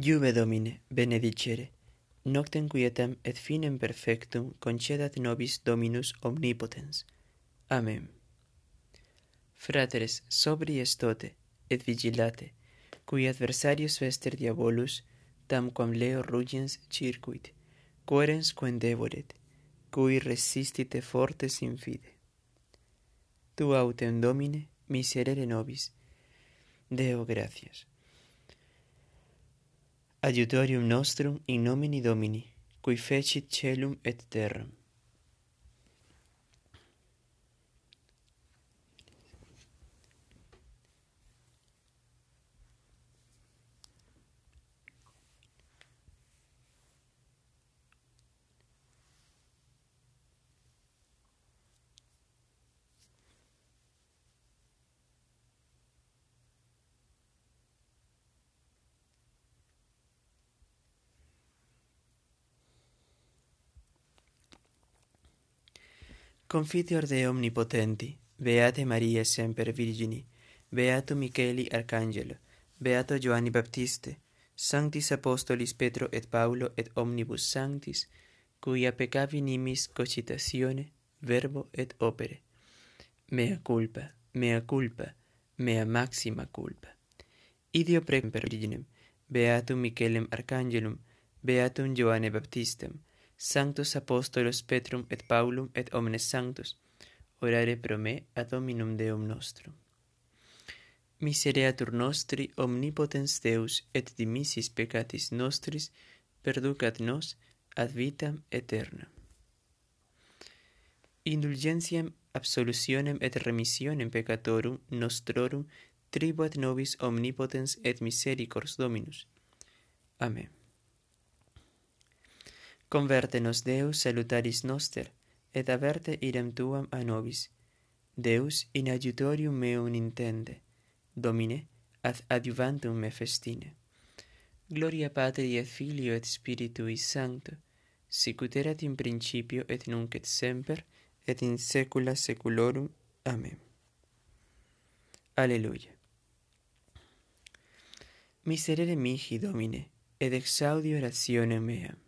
Iube Domine, benedicere, noctem quietam et finem perfectum concedat nobis Dominus omnipotens. Amen. Frateres, sobri estote, et vigilate, cui adversarius vester diabolus, tamquam leo rugens circuit, querens quen devoret, cui resistite fortes in fide. Tu autem Domine, miserere nobis. Deo gratias. Adiutorium nostrum in nomine Domini, cui fecit celum et terram. Confiteor de omnipotenti, Beate Maria semper Virgini, Beato Micheli Arcangelo, Beato Giovanni Baptiste, Sanctis Apostolis Petro et Paulo et omnibus sanctis, cuia peccavi nimis cogitatione, verbo et opere. Mea culpa, mea culpa, mea maxima culpa. Idio premper Virginem, Beatum Michelem Arcangelum, Beatum Joanne Baptistem, Sanctus Apostolos Petrum et Paulum et omnes sanctus, orare pro me ad Dominum Deum nostrum. Misereatur nostri omnipotens Deus et dimissis peccatis nostris, perducat nos ad vitam aeternam. Indulgentiam absolutionem et remissionem peccatorum nostrorum tribuat nobis omnipotens et misericors Dominus. Amen. Converte nos Deus salutaris noster, et averte idem tuam a nobis. Deus in adiutorium meum intende. Domine, ad adjuvantum me festine. Gloria Patri et Filio et Spiritui Sancto, sicut erat in principio et nunc et semper et in saecula saeculorum. Amen. Alleluia. Miserere mihi Domine, et exaudi orationem meam.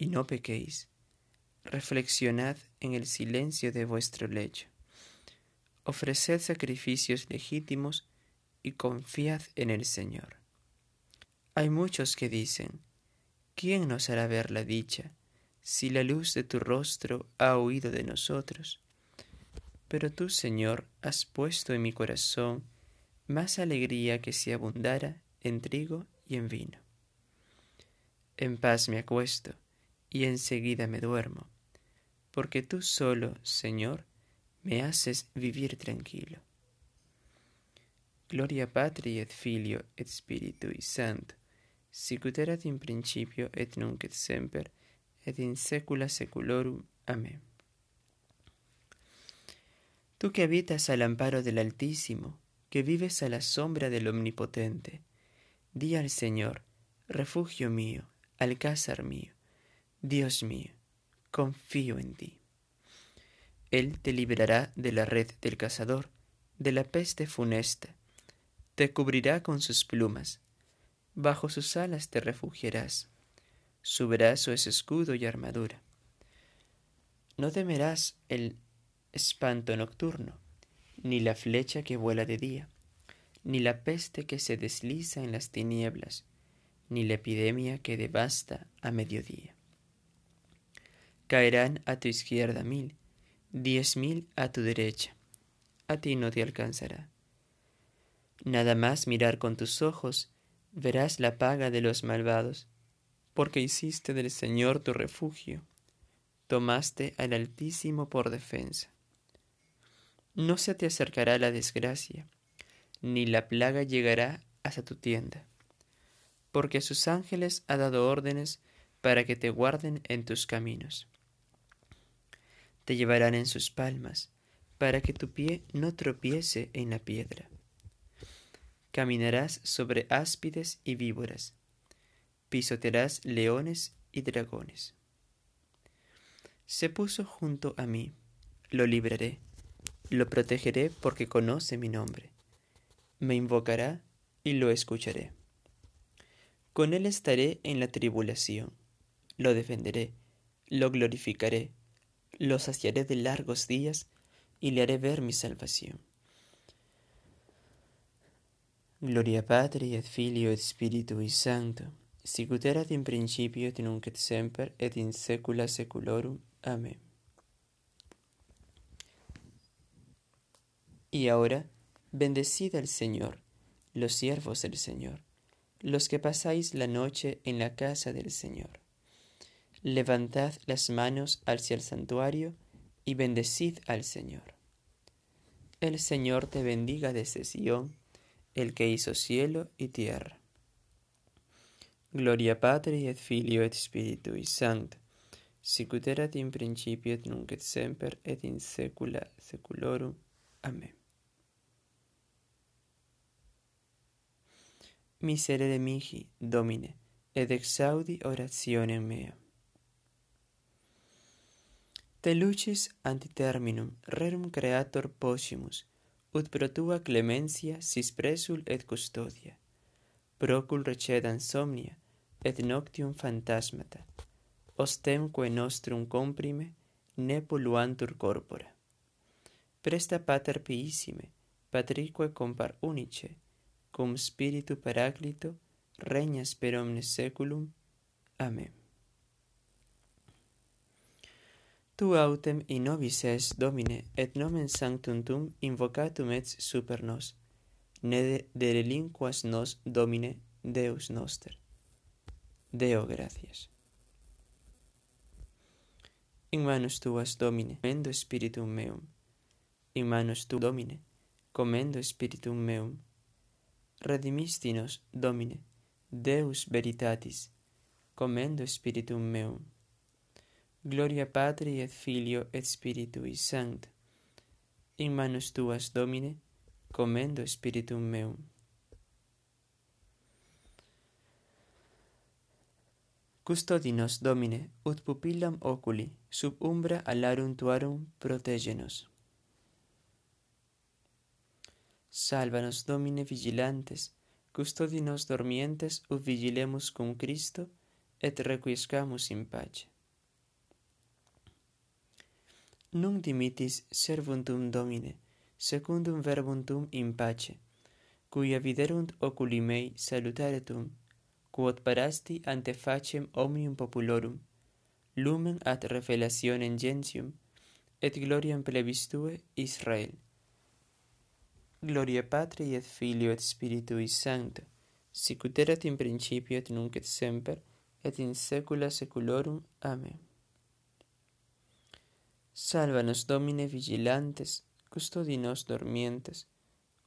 y no pequéis. Reflexionad en el silencio de vuestro lecho. Ofreced sacrificios legítimos y confiad en el Señor. Hay muchos que dicen, ¿quién nos hará ver la dicha si la luz de tu rostro ha huido de nosotros? Pero tú, Señor, has puesto en mi corazón más alegría que si abundara en trigo y en vino. En paz me acuesto y enseguida me duermo, porque tú solo, Señor, me haces vivir tranquilo. Gloria Patri et Filio et Spiritui Sancto, sicut erat in principio et nunc et semper, et in saecula saeculorum. Amén. Tú que habitas al amparo del Altísimo, que vives a la sombra del Omnipotente, di al Señor, refugio mío, alcázar mío, Dios mío, confío en ti. Él te librará de la red del cazador, de la peste funesta, te cubrirá con sus plumas, bajo sus alas te refugiarás, su brazo es escudo y armadura. No temerás el espanto nocturno, ni la flecha que vuela de día, ni la peste que se desliza en las tinieblas, ni la epidemia que devasta a mediodía. Caerán a tu izquierda mil, diez mil a tu derecha. A ti no te alcanzará. Nada más mirar con tus ojos, verás la paga de los malvados, porque hiciste del Señor tu refugio, tomaste al Altísimo por defensa. No se te acercará la desgracia, ni la plaga llegará hasta tu tienda, porque a sus ángeles ha dado órdenes para que te guarden en tus caminos. Te llevarán en sus palmas, para que tu pie no tropiece en la piedra. Caminarás sobre áspides y víboras, pisotearás leones y dragones. Se puso junto a mí, lo libraré, lo protegeré porque conoce mi nombre. Me invocará y lo escucharé. Con él estaré en la tribulación, lo defenderé, lo glorificaré, lo saciaré de largos días y le haré ver mi salvación. Gloria Patri et Filio et Spiritui Sancto, sicut erat in principio et nunc et semper et in saecula saeculorum. Amén. Y ahora, bendecid al Señor, los siervos del Señor, los que pasáis la noche en la casa del Señor. Levantad las manos hacia el santuario y bendecid al Señor. El Señor te bendiga desde Sion, el que hizo cielo y tierra. Gloria Patri et Filio et Spiritui Sancto, sicut erat in principio et nunc et semper et in saecula saeculorum. Amen. Miserere mihi, Domine, et exaudi orationem mea. Te lucis antiterminum rerum creator possimus, ut pro tua clemencia sis presul et custodia. Procul recedan somnia, et noctium fantasmata, ostemque nostrum comprime, ne poluantur corpora. Presta pater piissime, patrique compar unice, cum spiritu paraclito, regnas per omnes seculum. Amen. Tu autem in nobis es, Domine, et nomen sanctum tum invocatum et super nos. Ne derelinquas nos, Domine, Deus noster. Deo gracias. In manus tuas, Domine, commendo spiritum meum. In manus tu, Domine, commendo spiritum meum. Redimisti nos, Domine, Deus veritatis, commendo spiritum meum. Gloria Patri et Filio et Spiritui Sanct. In manus tuas, Domine, commendo spiritum meum. Custodi nos, Domine, ut pupillam oculi, sub umbra alarum tuarum protegenos. Salvanos, Domine, vigilantes, custodi nos dormientes, ut vigilemus cum Christo, et requiescamus in pace. Nunc dimittis servuntum Domine, secundum verbuntum in pace, cuia viderunt oculi mei salutare tum, quod parasti ante facem omnium populorum, lumen ad revelationem gentium, et gloriam plebistue Israel. Gloria Patri et Filio et Spiritui Sancto, sicuterat erat in principio et nunc et semper, et in saecula saeculorum. Amen. Sálvanos, Domine, vigilantes, custodinos dormientes,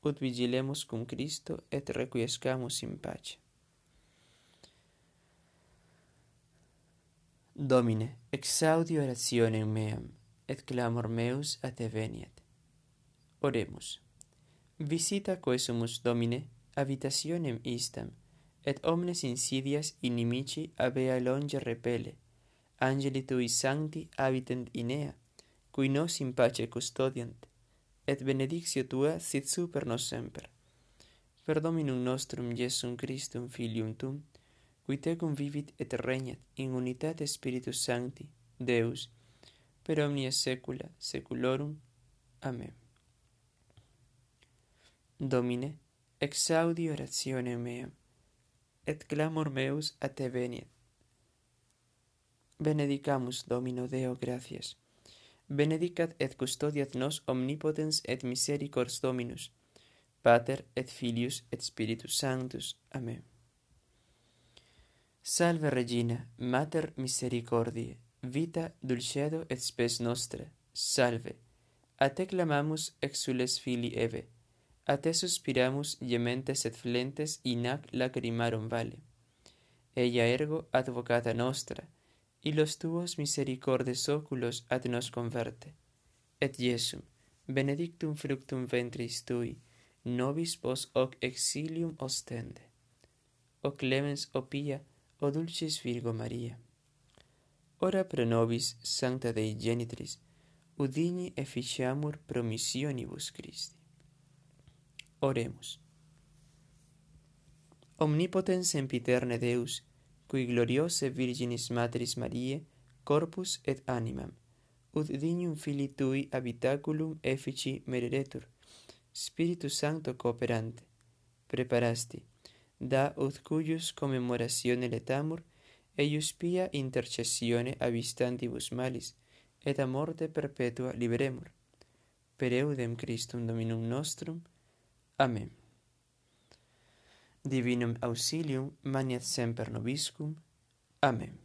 ut vigilemus cum Cristo et requiescamus in pace. Domine, exaudi orationem meam, et clamor meus a te veniet. Oremus. Visita coesumus Domine habitationem istam, et omnes insidias inimici abea longe repele, angeli tui sancti habitent inea, cui nos in pace custodiant, et benedictio tua sit super nos semper. Per Dominum nostrum Iesum Christum Filium Tum, qui tecum vivit et regnat in unitate Spiritus Sancti, Deus, per omnia saecula saeculorum. Amen. Domine, exaudi oratione meam, et clamor meus a te veniet. Benedicamus Domino Deo gratias benedicat et custodiat nos omnipotens et misericors Dominus, Pater et Filius et Spiritus Sanctus. Amen. Salve Regina, Mater Misericordiae, vita dulcedo et spes nostra, salve. A te clamamus exules fili Eve, a te suspiramus gementes et flentes in ac lacrimarum vale. Ella ergo advocata nostra, y los tuos misericordes oculos ad nos converte. Et Iesum, benedictum fructum ventris tui, nobis pos hoc exilium ostende. O clemens, o pia, o dulcis Virgo Maria. Ora pro nobis, Sancta Dei Genitris, udini efficiamur promissionibus Christi. Oremus. Omnipotens sempiterne Deus, cui gloriose virginis Matris Mariae corpus et animam ut dignum filii tui habitaculum effici mereretur spiritus sancto cooperante preparasti da ut cuius commemoratione letamur eius pia intercessione avistantibus malis et a morte perpetua liberemur. Per eudem Christum Dominum nostrum. Amen divinum auxilium maniat semper nobiscum. Amen.